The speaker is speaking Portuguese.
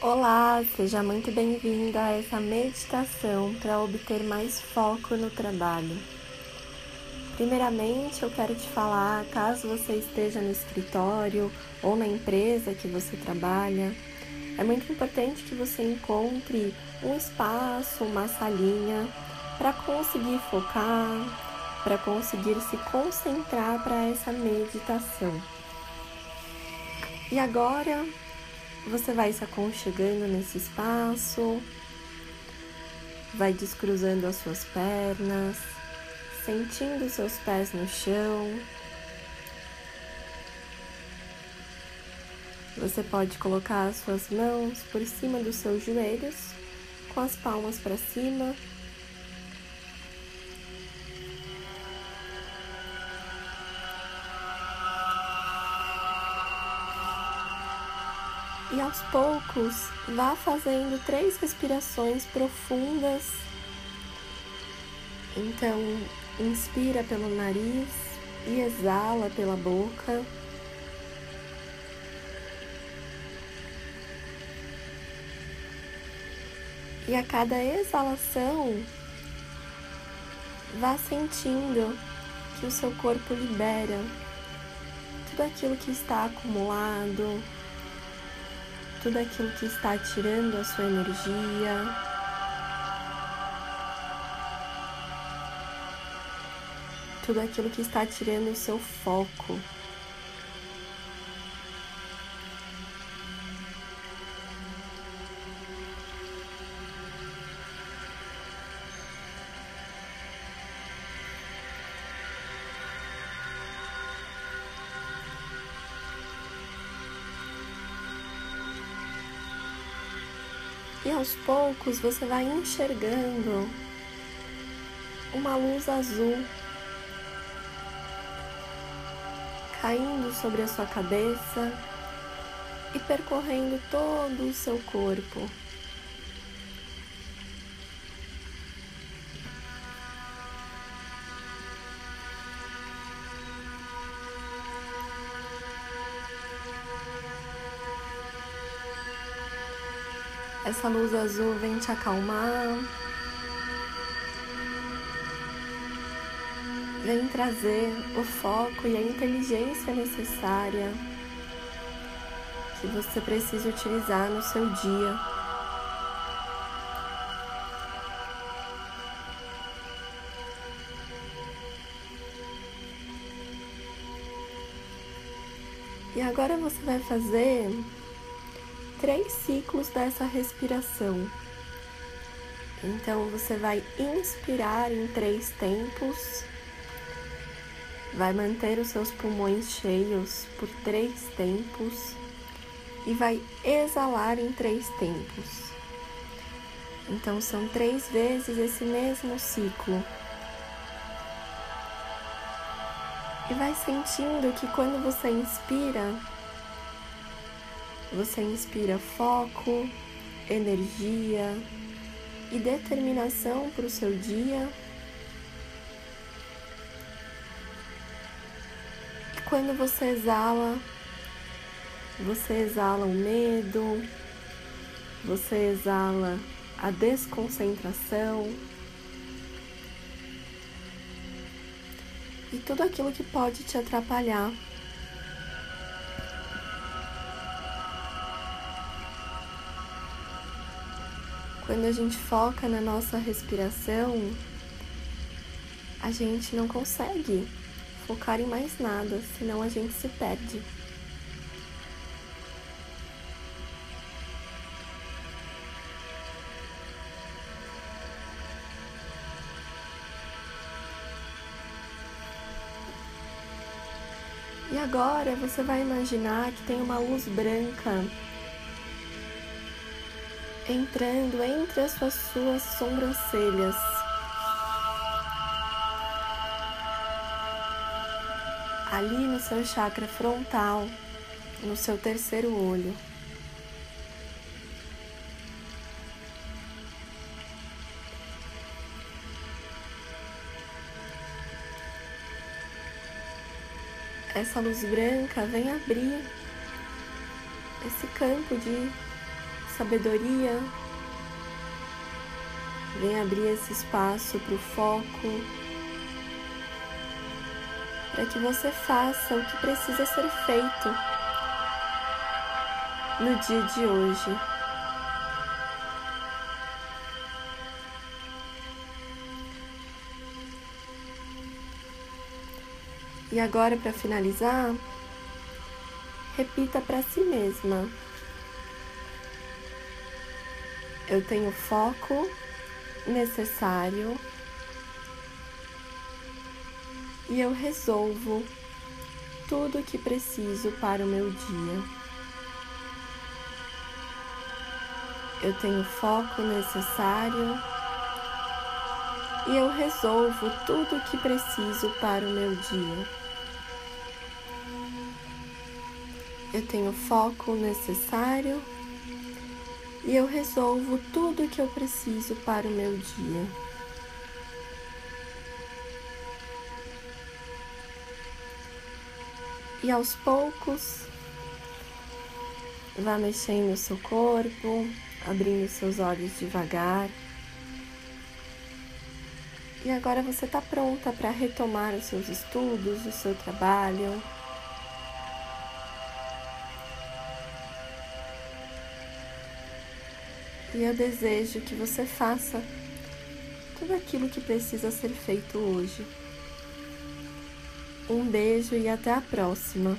Olá, seja muito bem-vinda a essa meditação para obter mais foco no trabalho. Primeiramente, eu quero te falar, caso você esteja no escritório ou na empresa que você trabalha, é muito importante que você encontre um espaço, uma salinha para conseguir focar, para conseguir se concentrar para essa meditação. E agora você vai se aconchegando nesse espaço, vai descruzando as suas pernas, sentindo seus pés no chão. Você pode colocar as suas mãos por cima dos seus joelhos, com as palmas para cima aos poucos vá fazendo três respirações profundas. Então, inspira pelo nariz e exala pela boca. E a cada exalação, vá sentindo que o seu corpo libera tudo aquilo que está acumulado, tudo aquilo que está tirando a sua energia. Tudo aquilo que está tirando o seu foco. E aos poucos você vai enxergando uma luz azul caindo sobre a sua cabeça e percorrendo todo o seu corpo. Essa luz azul vem te acalmar, vem trazer o foco e a inteligência necessária que você precisa utilizar no seu dia. E agora você vai fazer três ciclos dessa respiração. Então você vai inspirar em três tempos, vai manter os seus pulmões cheios por três tempos e vai exalar em três tempos. Então são três vezes esse mesmo ciclo. E vai sentindo que quando você inspira, você inspira foco, energia e determinação para o seu dia. E quando você exala, você exala o medo, você exala a desconcentração e tudo aquilo que pode te atrapalhar. Quando a gente foca na nossa respiração, a gente não consegue focar em mais nada, senão a gente se perde. E agora você vai imaginar que tem uma luz branca entrando entre as suas, suas sobrancelhas. Ali no seu chakra frontal, no seu terceiro olho. Essa luz branca vem abrir esse campo de sabedoria, vem abrir esse espaço para o foco, para que você faça o que precisa ser feito no dia de hoje. E agora, para finalizar, repita para si mesma: Eu tenho foco necessário e eu resolvo tudo o que preciso para o meu dia. Eu tenho foco necessário e eu resolvo tudo o que preciso para o meu dia. Eu tenho foco necessário e eu resolvo tudo o que eu preciso para o meu dia. E aos poucos, vá mexendo o seu corpo, abrindo seus olhos devagar. E agora você está pronta para retomar os seus estudos, o seu trabalho. E eu desejo que você faça tudo aquilo que precisa ser feito hoje. Um beijo e até a próxima!